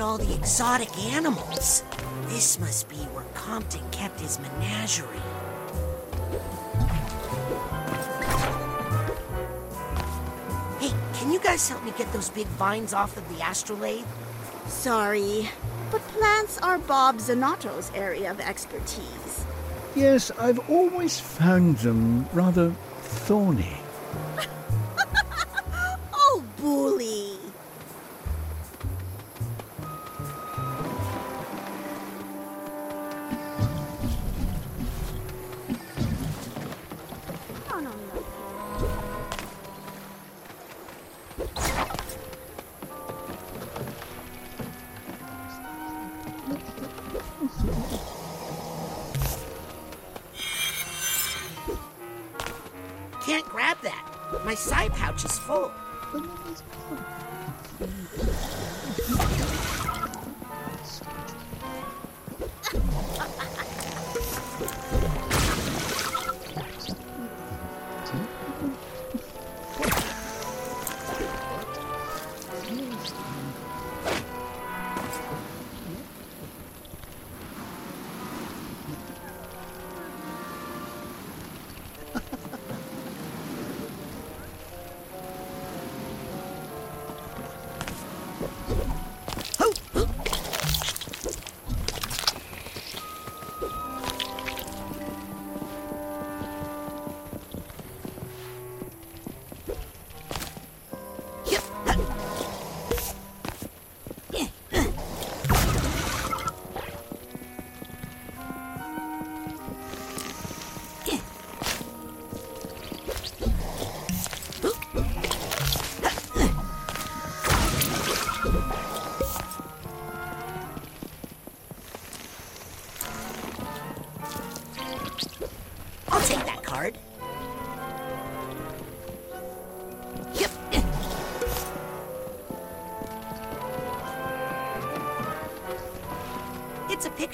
at all the exotic animals. This must be where Compton kept his menagerie. Hey, can you guys help me get those big vines off of the astrolabe? Sorry, but plants are Bob Zanotto's area of expertise. Yes, I've always found them rather thorny.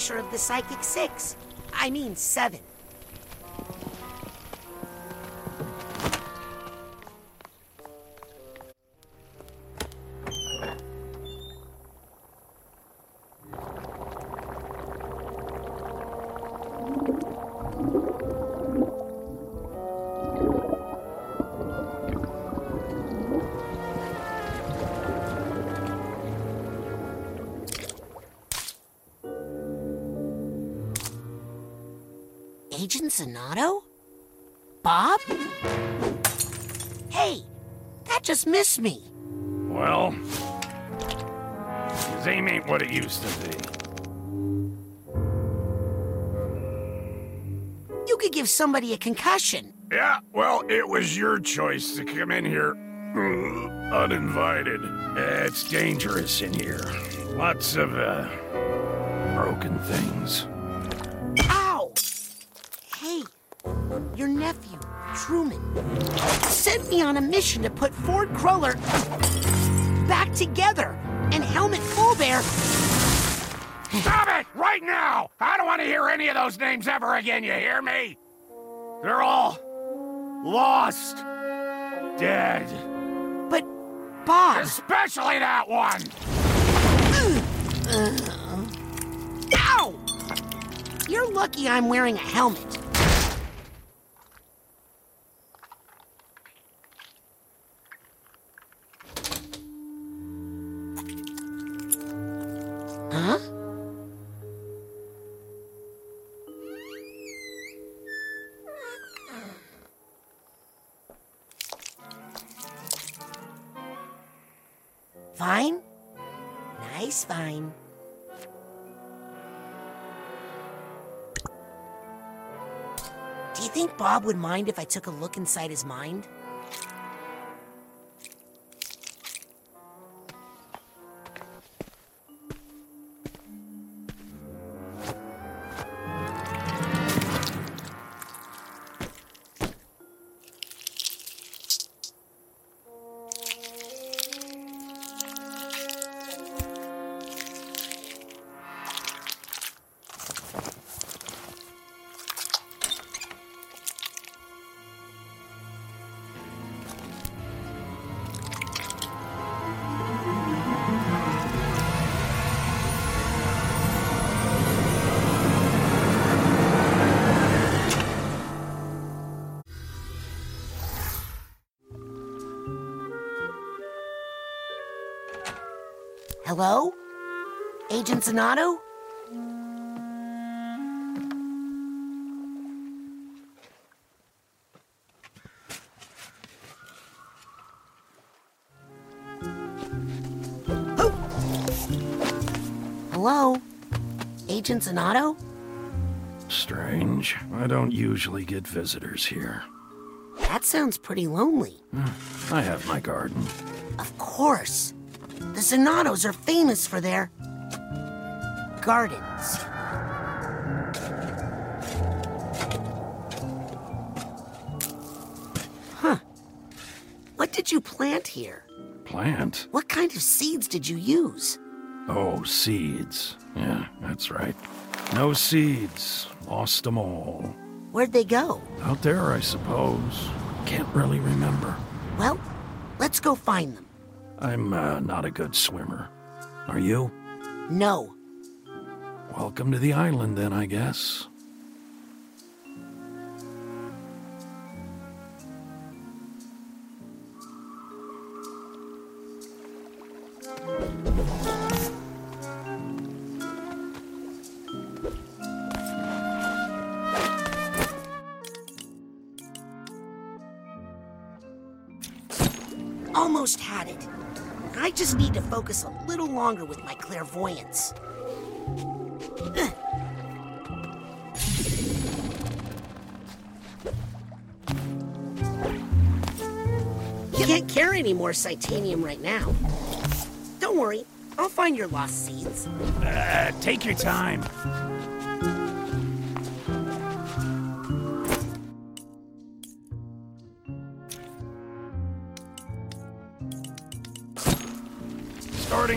Picture of the Psychic Six. I mean, seven. Zanotto? Bob? Hey, that just missed me. Well, his aim ain't what it used to be. You could give somebody a concussion. Yeah, well, it was your choice to come in here uninvited. It's dangerous in here. Lots of, uh, broken things. Truman, sent me on a mission to put Ford Cruller back together. And Helmut Fullbear, Stop it! Right now! I don't want to hear any of those names ever again, you hear me? They're all lost. Dead. but Bob. Especially that one! Uh, uh. Ow! You're lucky I'm wearing a helmet. Nice fine. Do you think Bob would mind if I took a look inside his mind? Hello? Agent Zanotto? Oh. Hello? Agent Zanotto? Strange. I don't usually get visitors here. That sounds pretty lonely. Hmm. I have my garden. Of course. The Zanottos are famous for their gardens. Huh. What did you plant here? Plant? What kind of seeds did you use? Oh, seeds. Yeah, that's right. No seeds. Lost them all. Where'd they go? Out there, I suppose. Can't really remember. Well, let's go find them. I'm uh, not a good swimmer. Are you? No. Welcome to the island, then, I guess. Longer with my clairvoyance. Ugh. Can't carry any more titanium right now. Don't worry, I'll find your lost seeds. Uh, take your time.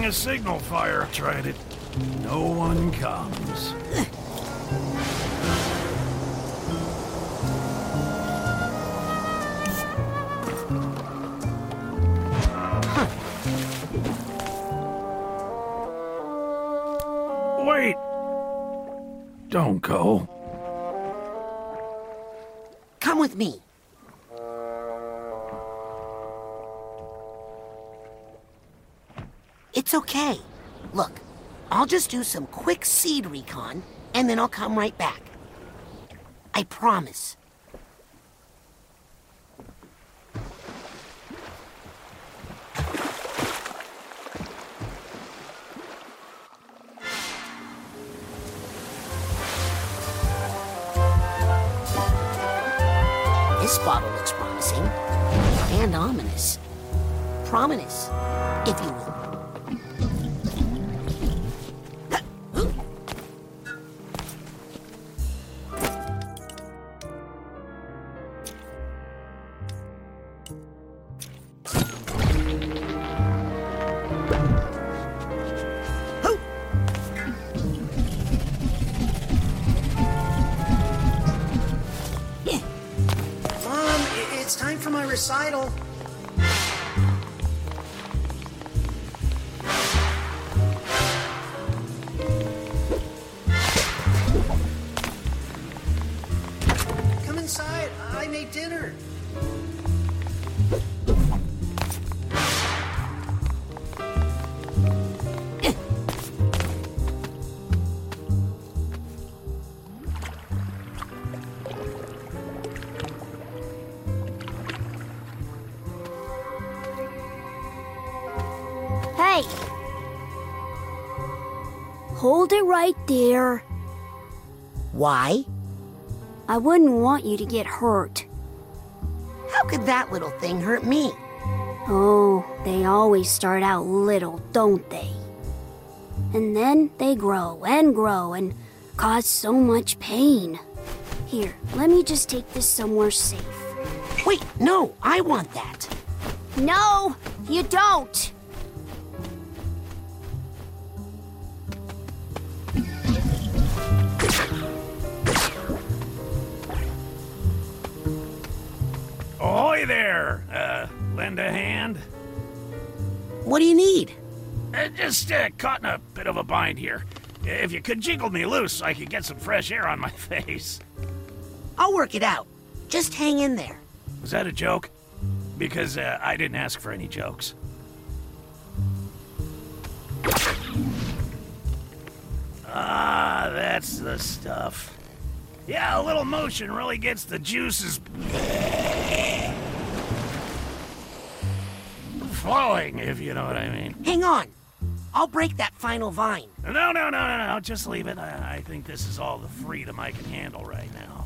A signal fire. Tried it. No one comes. Wait! Don't go. Come with me. It's okay. Look, I'll just do some quick seed recon, and then I'll come right back. I promise. Hey! Hold it right there. Why? I wouldn't want you to get hurt. How could that little thing hurt me? Oh, they always start out little, don't they? And then they grow and grow and cause so much pain. Here, let me just take this somewhere safe. Wait, no, I want that. No, you don't! Ahoy there! Uh, lend a hand? What do you need? Uh, just uh, caught in a bit of a bind here. If you could jiggle me loose so I could get some fresh air on my face. I'll work it out. Just hang in there. Was that a joke? Because uh, I didn't ask for any jokes. Ah, that's the stuff. Yeah, a little motion really gets the juices flowing, if you know what I mean. Hang on. I'll break that final vine. No, no, no, no, no, just leave it. I, I think this is all the freedom I can handle right now.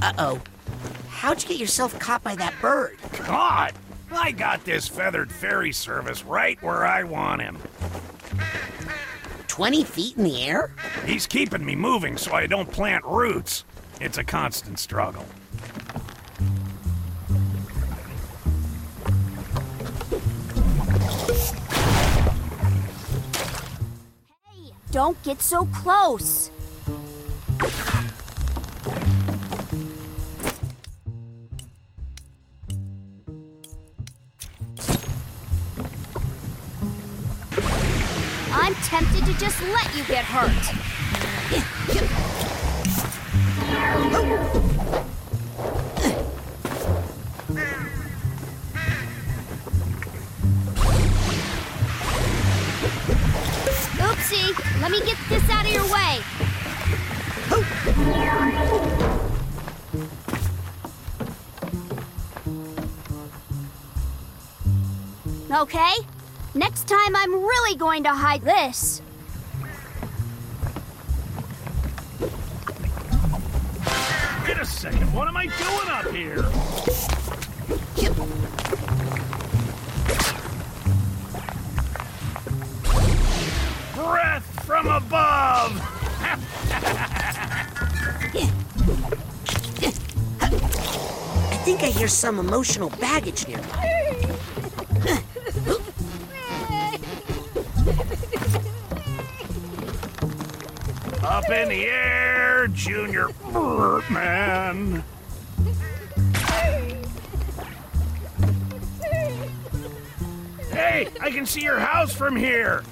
Uh-oh. How'd you get yourself caught by that bird? God! I got this feathered ferry service right where I want him. 20 feet in the air? He's keeping me moving so I don't plant roots. It's a constant struggle. Hey, don't get so close. Just let you get hurt. Oopsie, let me get this out of your way. Okay, next time I'm really going to hide this. Hear some emotional baggage nearby. Up in the air, Junior Birdman. Hey, I can see your house from here.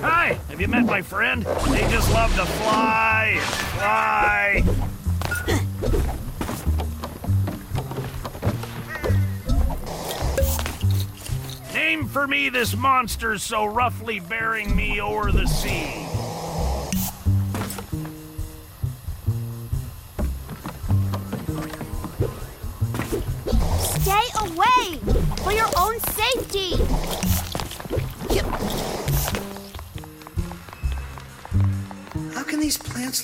Hi, have you met my friend? They just love to fly and fly. Name for me this monster so roughly bearing me o'er the sea.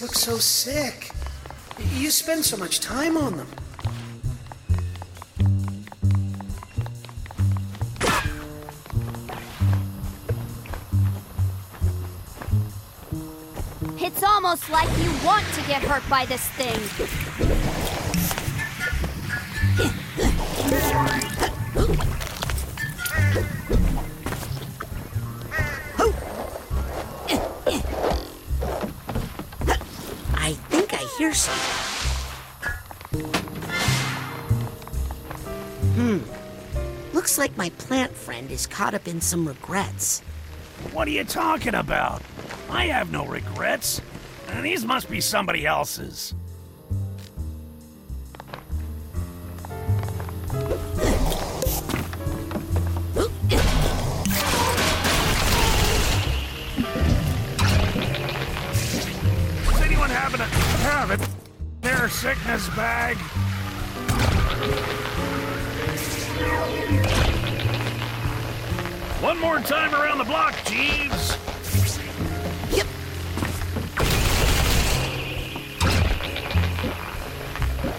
Look so sick? You spend so much time on them. It's almost like you want to get hurt by this thing. Friend is caught up in some regrets. What are you talking about? I have no regrets. And these must be somebody else's. Does anyone happen to have it? Their sickness bag? One more time around the block, Jeeves. Yep.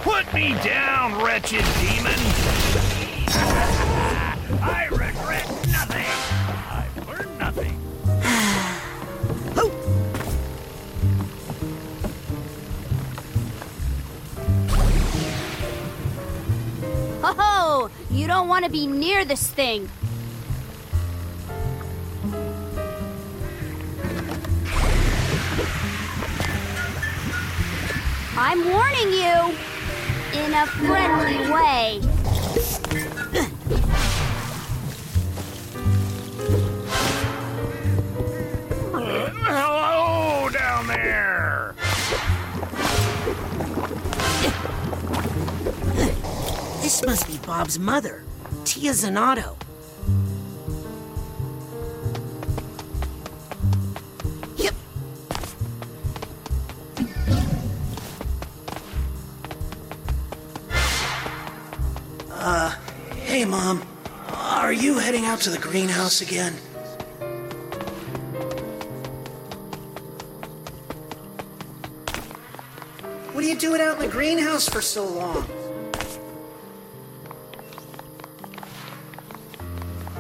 Put me down, wretched demon! I regret nothing! I've learned nothing. Oh, you don't want to be near this thing. I'm warning you. in a friendly way. Hello down there. This must be Bob's mother, Tia Zanotto. Uh, hey, Mom. Are you heading out to the greenhouse again? What are you doing out in the greenhouse for so long?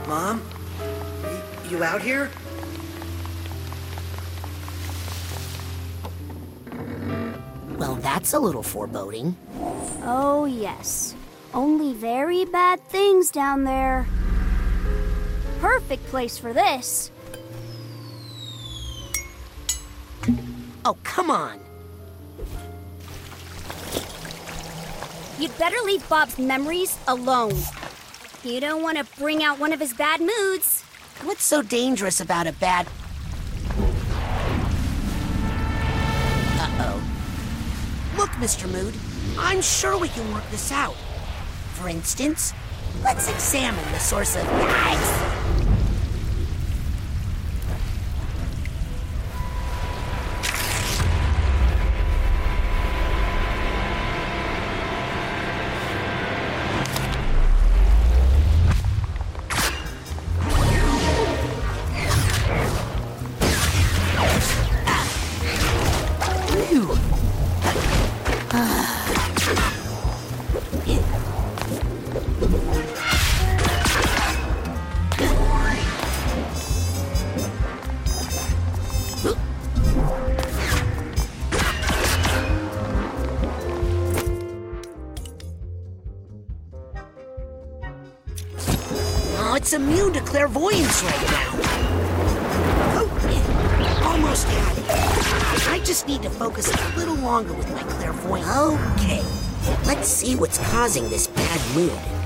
Mom? You out here? Well, that's a little foreboding. Oh, yes. Only very bad things down there. Perfect place for this. Oh, come on. You'd better leave Bob's memories alone. You don't want to bring out one of his bad moods. What's so dangerous about a bad. Uh oh. Look, Mr. Mood, I'm sure we can work this out. For instance, let's examine the source of. Yikes! It's immune to clairvoyance right now. Almost had it. I just need to focus a little longer with my clairvoyance. Okay, let's see what's causing this bad mood.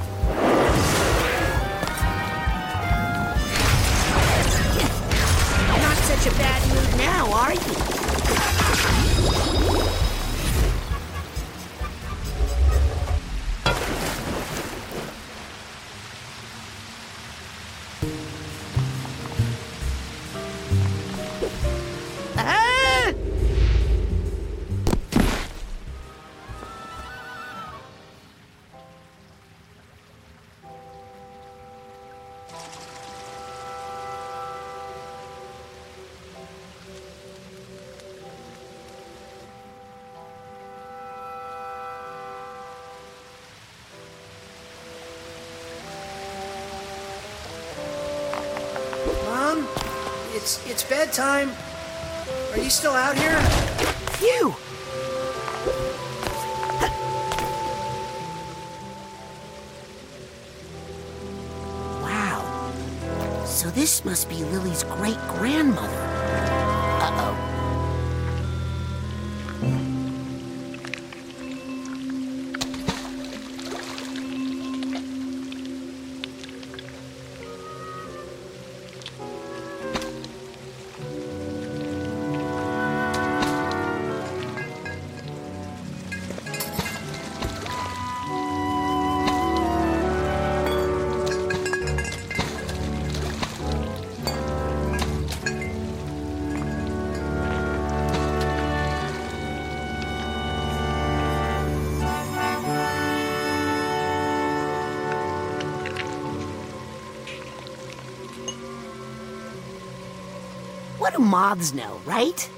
Do moths know, right?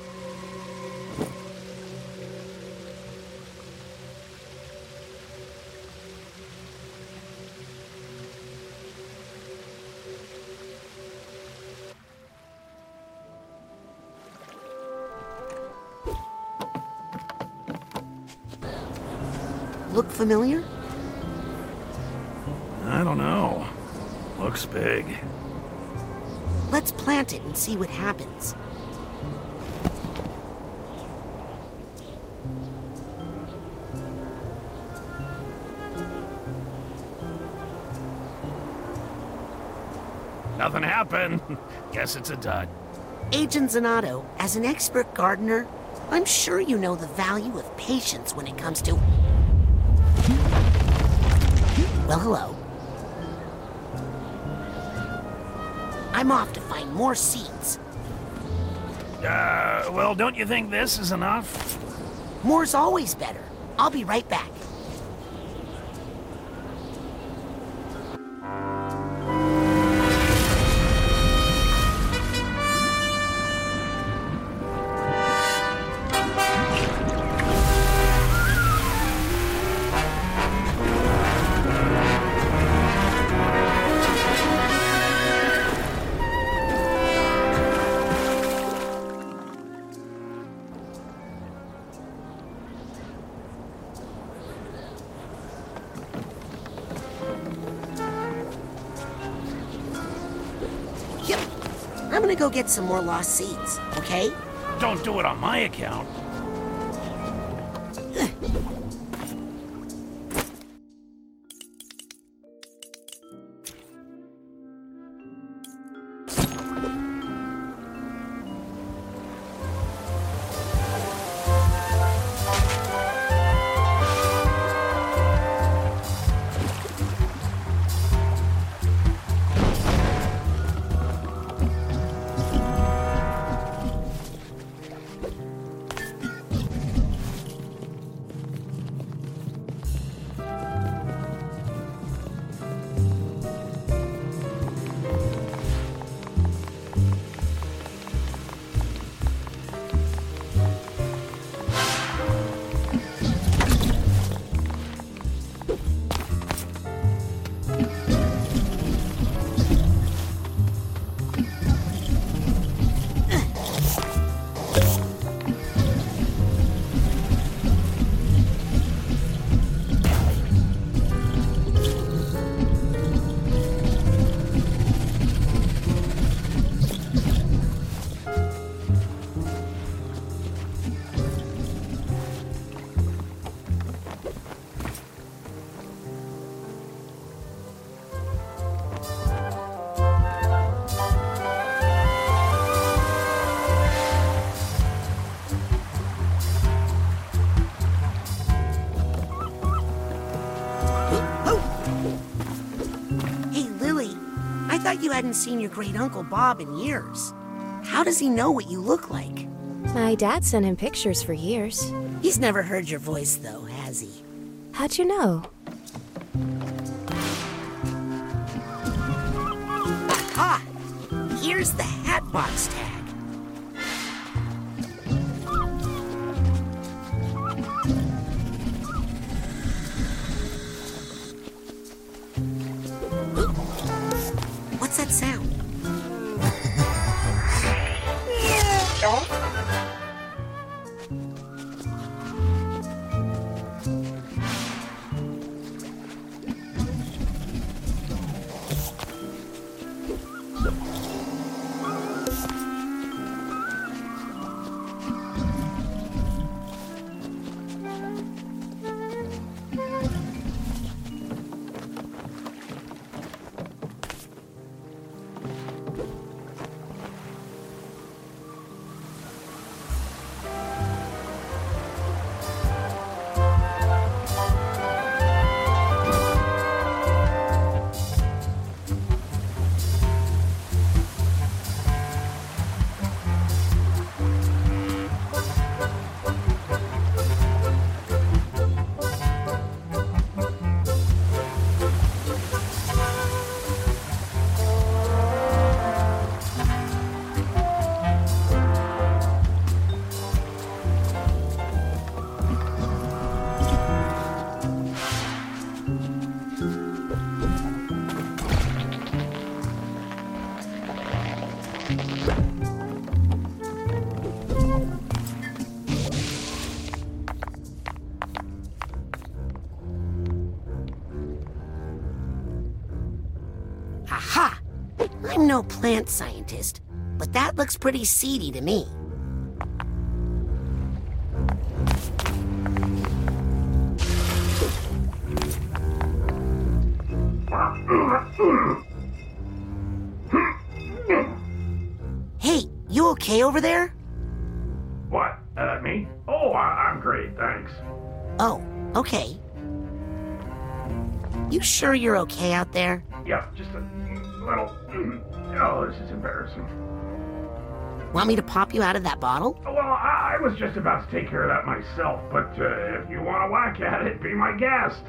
Look familiar? I don't know. Looks big plant it and see what happens. Nothing happened. Guess it's a dud. Agent Zanotto, as an expert gardener, I'm sure you know the value of patience when it comes to... Well, hello. I'm off to find more seeds. Uh, well, don't you think this is enough? More's always better. I'll be right back. Go get some more lost seeds, okay? Don't do it on my account. Hadn't seen your great uncle Bob in years. How does he know what you look like? My dad sent him pictures for years. He's never heard your voice, though, has he? How'd you know? No plant scientist, but that looks pretty seedy to me. Hey, you okay over there? What? Uh, me? Oh, I- I'm great, thanks. Oh, okay. You sure you're okay out there? Yeah, just a little. Oh, this is embarrassing. Want me to pop you out of that bottle? Well, I, I was just about to take care of that myself, but uh, if you want to whack at it, be my guest.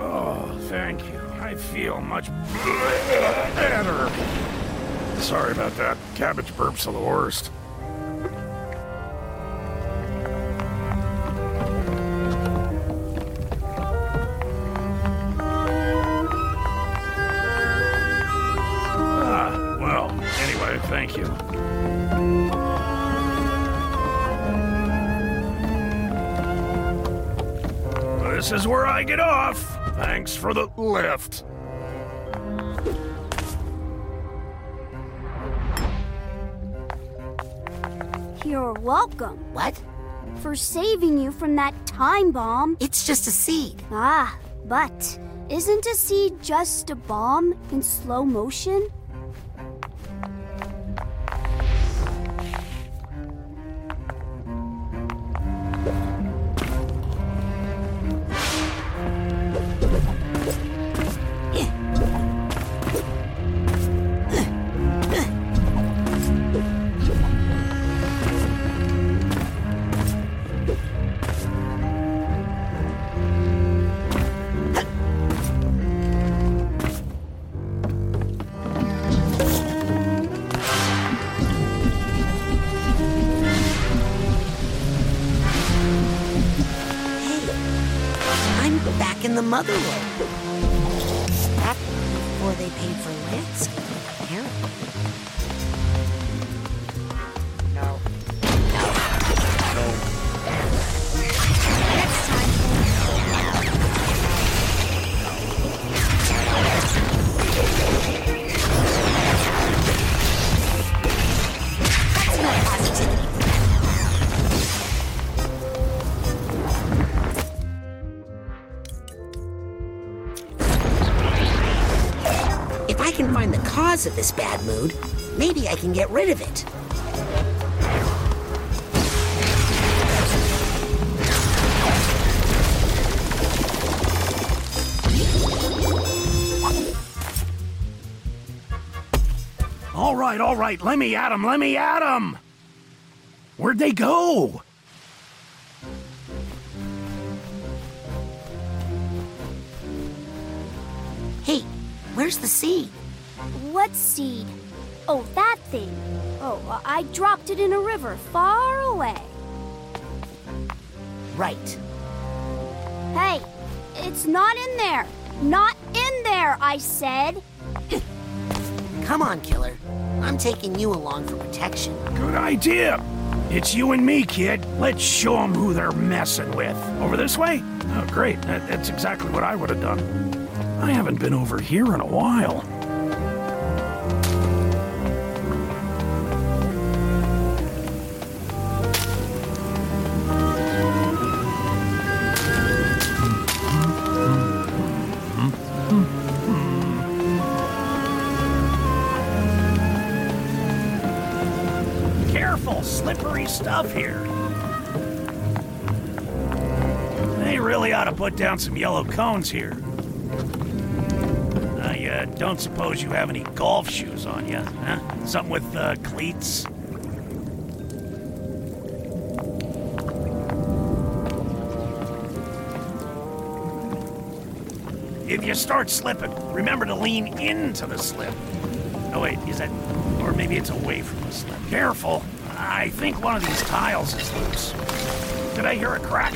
Oh, thank you. I feel much better. Sorry about that. Cabbage burps are the worst. Thanks for the lift. You're welcome What? for saving you from that time bomb. It's just a seed. Ah, but isn't a seed just a bomb in slow motion? Mother before they paid for of this bad mood, maybe I can get rid of it. All right, all right, let me at 'em, let me at 'em! Where'd they go? It in a river far away. Right. Hey, it's not in there. Not in there, I said. Come on, killer. I'm taking you along for protection. Good idea. It's you and me, kid. Let's show them who they're messing with. Over this way? Oh, great. That- that's exactly what I would have done. I haven't been over here in a while. Stuff here. They really ought to put down some yellow cones here. I uh, don't suppose you have any golf shoes on you, huh? Something with uh, cleats? If you start slipping, remember to lean into the slip. Oh, wait, is that. Or maybe it's away from the slip. Careful. I think one of these tiles is loose. Did I hear a crack?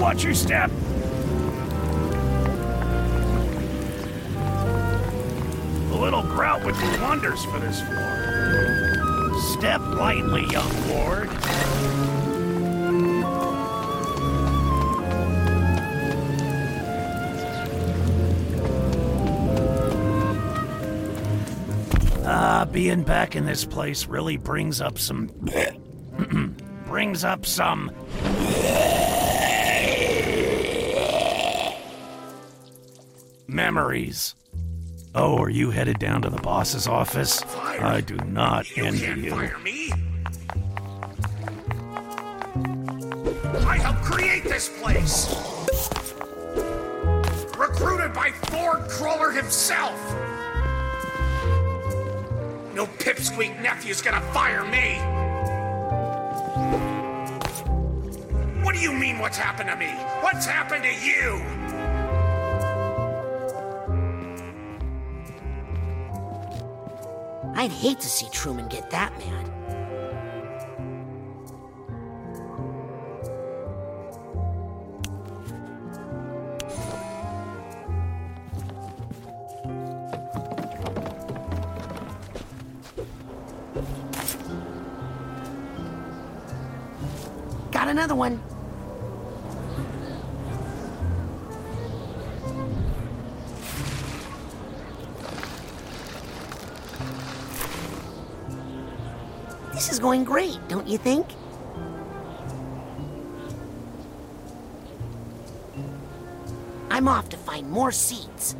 Watch your step. A little grout would do wonders for this floor. Step lightly, young ward. Being back in this place really brings up some. brings up some. memories. Oh, are you headed down to the boss's office? I do not envy can't you. fire me. I helped create this place. Recruited by Ford Cruller himself. No pipsqueak nephew's gonna fire me. What do you mean, what's happened to me? What's happened to you? I'd hate to see Truman get that mad. Great, don't you think? I'm off to find more seeds.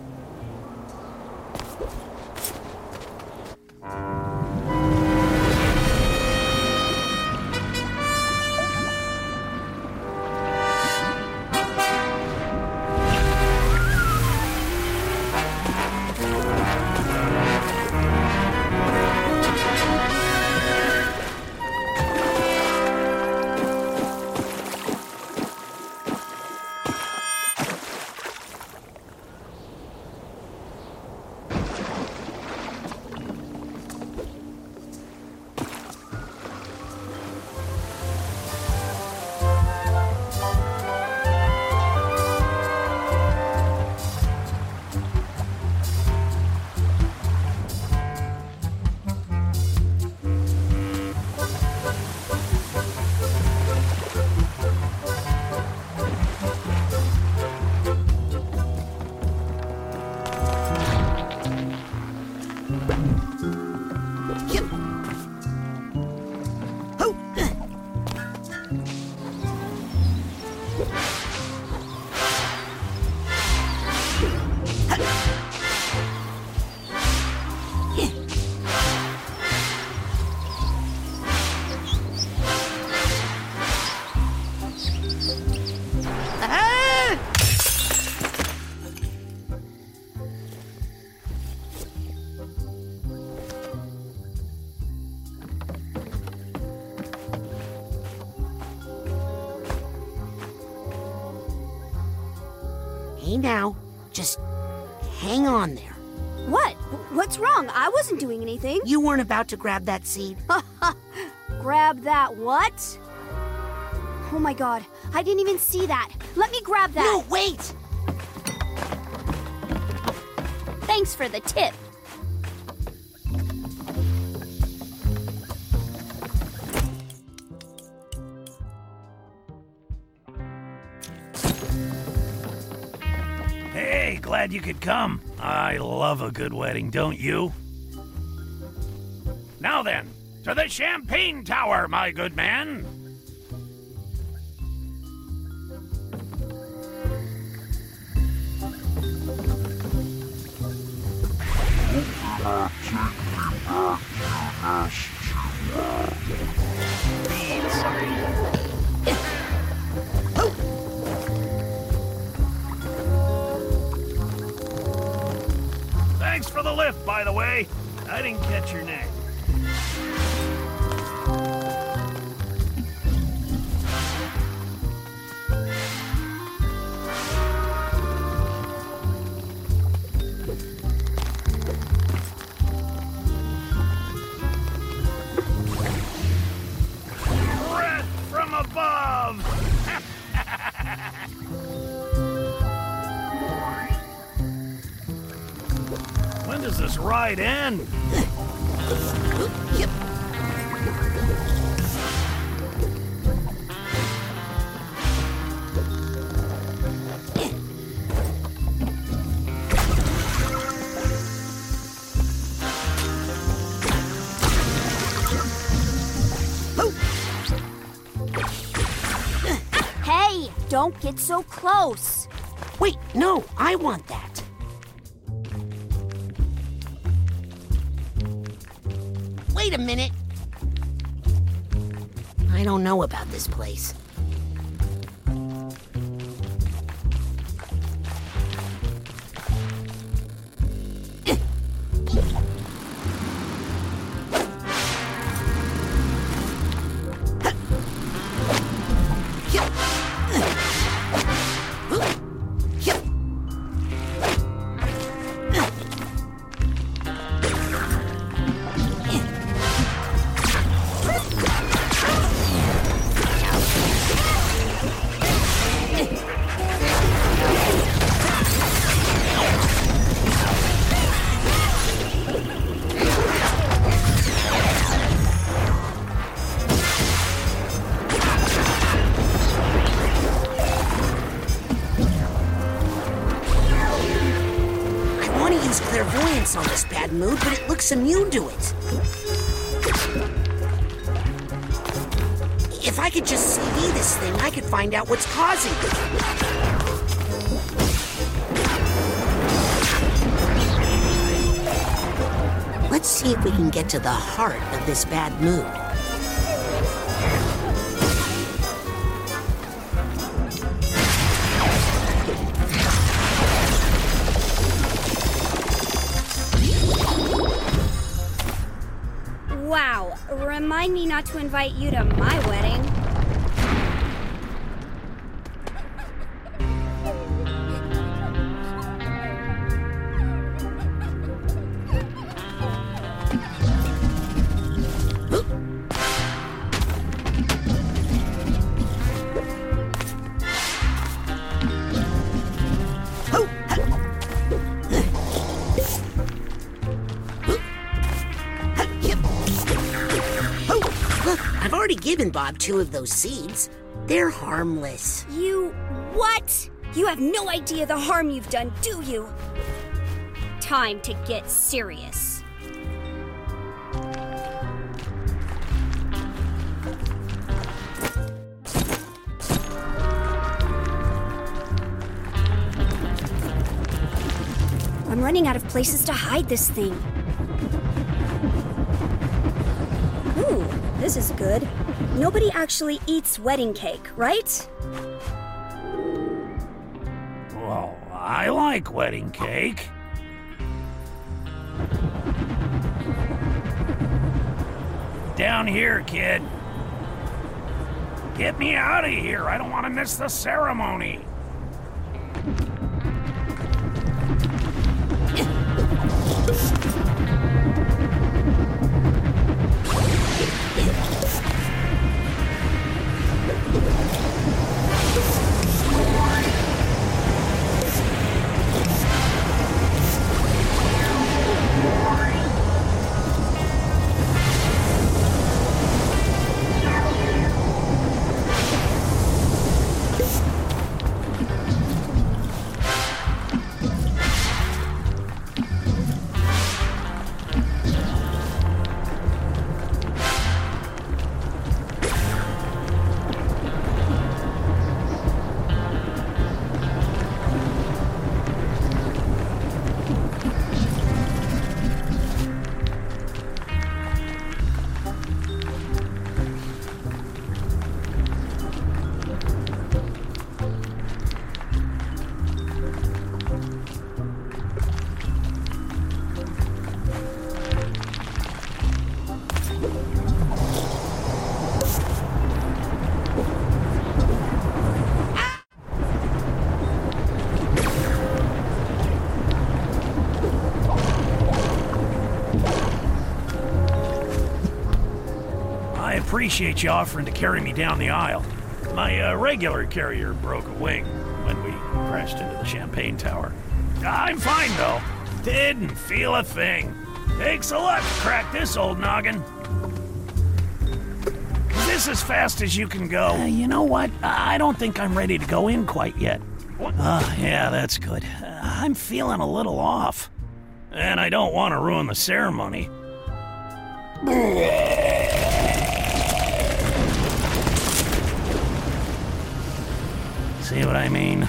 Anything. You weren't about to grab that seed. Grab that what? Oh my god, I didn't even see that. Let me grab that. No, wait! Thanks for the tip. Hey, glad you could come. I love a good wedding, don't you? Now then, to the Champagne Tower, my good man. Thanks for the lift, by the way. I didn't catch your name. Don't get so close. Wait, no, I want that. Wait a minute. I don't know about this place. The heart of this bad mood. Wow, remind me not to invite you to my wedding. Two of those seeds. They're harmless. You what? You have no idea the harm you've done, do you? Time to get serious. I'm running out of places to hide this thing. Ooh, this is good. Nobody actually eats wedding cake, right? Well, I like wedding cake. Down here, kid. Get me out of here. I don't want to miss the ceremony. Appreciate you offering to carry me down the aisle. My uh, regular carrier broke a wing when we crashed into the Champagne Tower. I'm fine, though. Didn't feel a thing. Takes a lot to crack this old noggin. This is this as fast as you can go? Uh, you know what? I don't think I'm ready to go in quite yet. Ah, yeah, that's good. Uh, I'm feeling a little off. And I don't want to ruin the ceremony. See what I mean?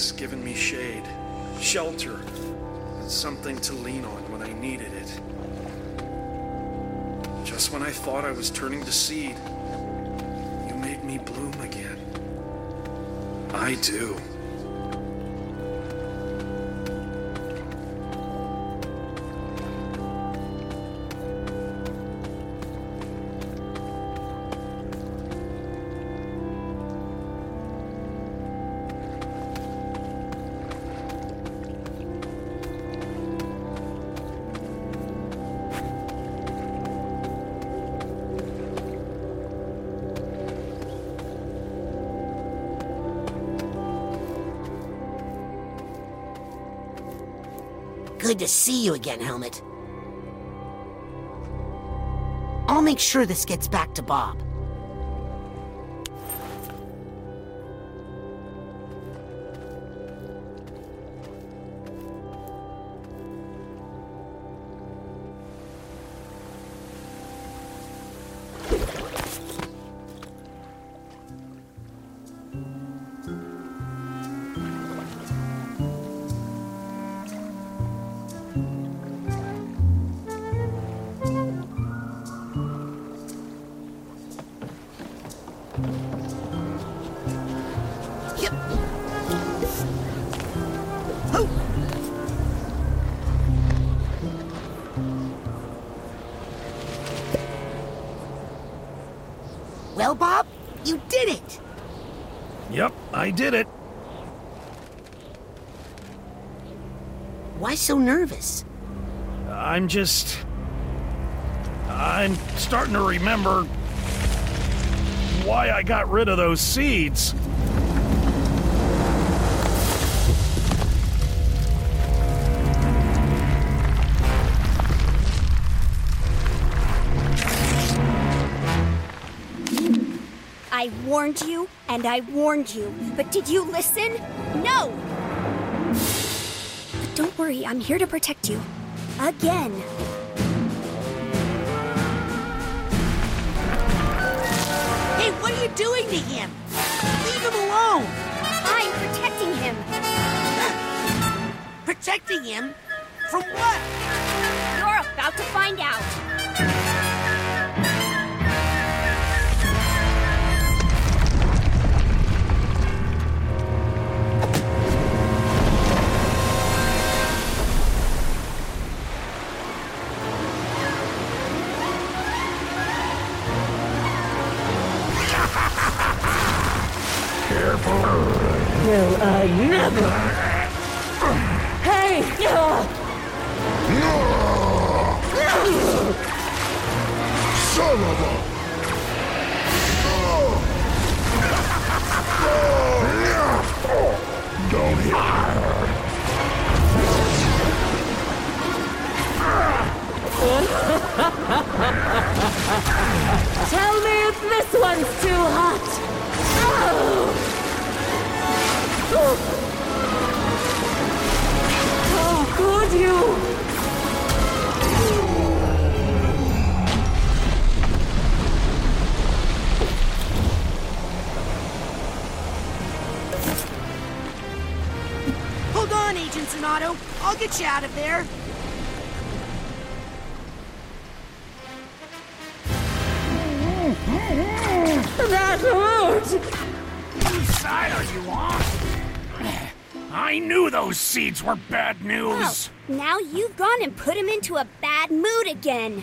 Has given me shade, shelter, and something to lean on when I needed it. Just when I thought I was turning to seed, you made me bloom again. I do. Good to see you again, Helmut. I'll make sure this gets back to Bob. I did it. Why so nervous? I'm just. I'm starting to remember why I got rid of those seeds. I warned you, and I warned you, but did you listen? No! But don't worry, I'm here to protect you. Again. Hey, what are you doing to him? Leave him alone! I'm protecting him. Protecting him? From what? You're about to find out. On, Agent Sonato. I'll get you out of there. That hurt! Whose side are you on? I knew those seeds were bad news. Oh, now you've gone and put him into a bad mood again.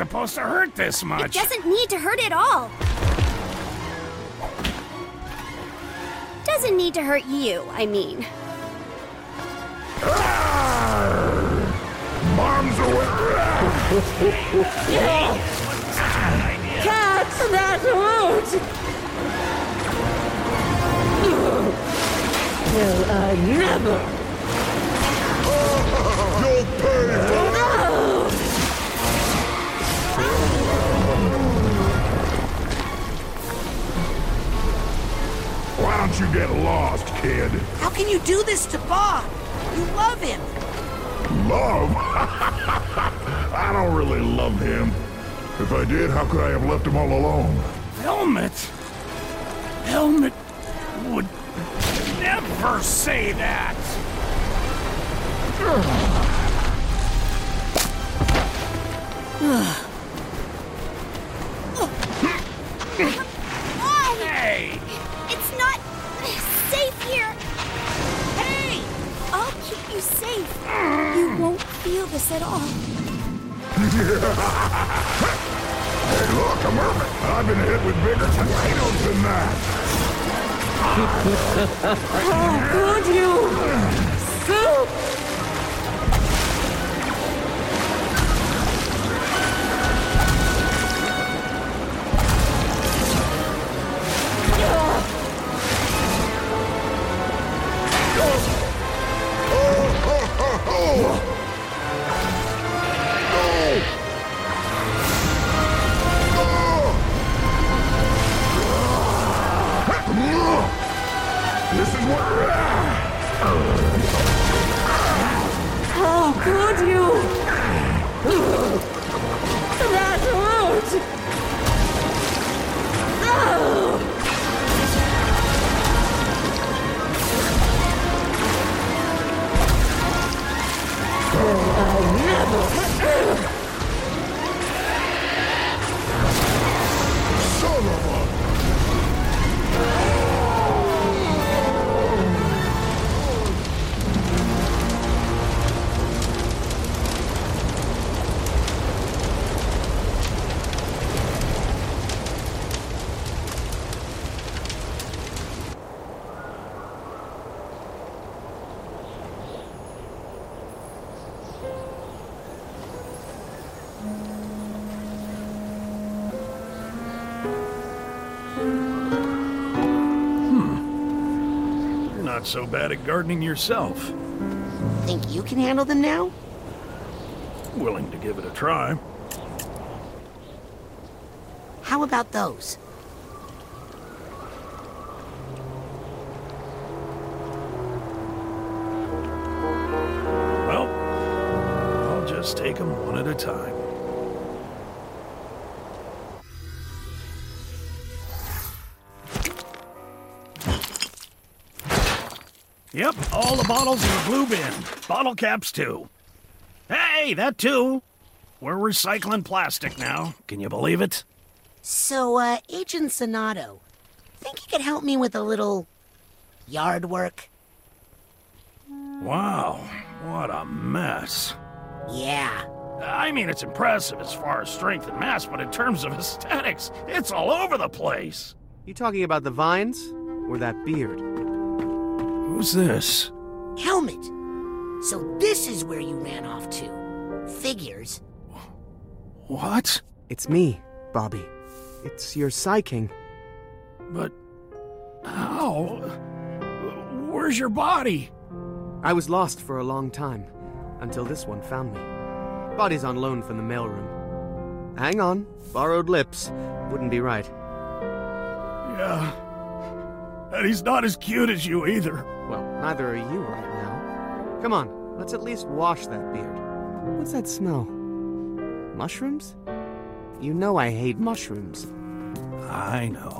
Supposed to hurt this It much. doesn't need to hurt at all. Doesn't need to hurt you, I mean. Bombs away! Catch that root! Will I never? You'll pay for you get lost, kid? How can you do this to Bob? You love him. Love? I don't really love him. If I did, how could I have left him all alone? Helmut? Helmut would never say that. Oh, safe. You won't feel this at all. Hey, look, a mermaid. I've been hit with bigger tornadoes than that. Oh, Could you? Soup! Oh, How could you? That root! Will oh, I never? So bad at gardening yourself. Think you can handle them now? Willing to give it a try. How about those? Well, I'll just take them one at a time. Yep, all the bottles in the blue bin. Bottle caps, too. Hey, that too. We're recycling plastic now. Can you believe it? So, uh, Agent Sonato, think you could help me with a little yard work? Wow, what a mess. Yeah. I mean, it's impressive as far as strength and mass, but in terms of aesthetics, it's all over the place. You talking about the vines? Or that beard? Who's this? Helmut. So this is where you ran off to. Figures. What? It's me, Bobby. It's your Psy King. But how? Where's your body? I was lost for a long time, until this one found me. Body's on loan from the mailroom. Hang on, borrowed lips. Wouldn't be right. Yeah. And he's not as cute as you either. Well, neither are you right now. Come on, let's at least wash that beard. What's that smell? Mushrooms? You know I hate mushrooms. I know.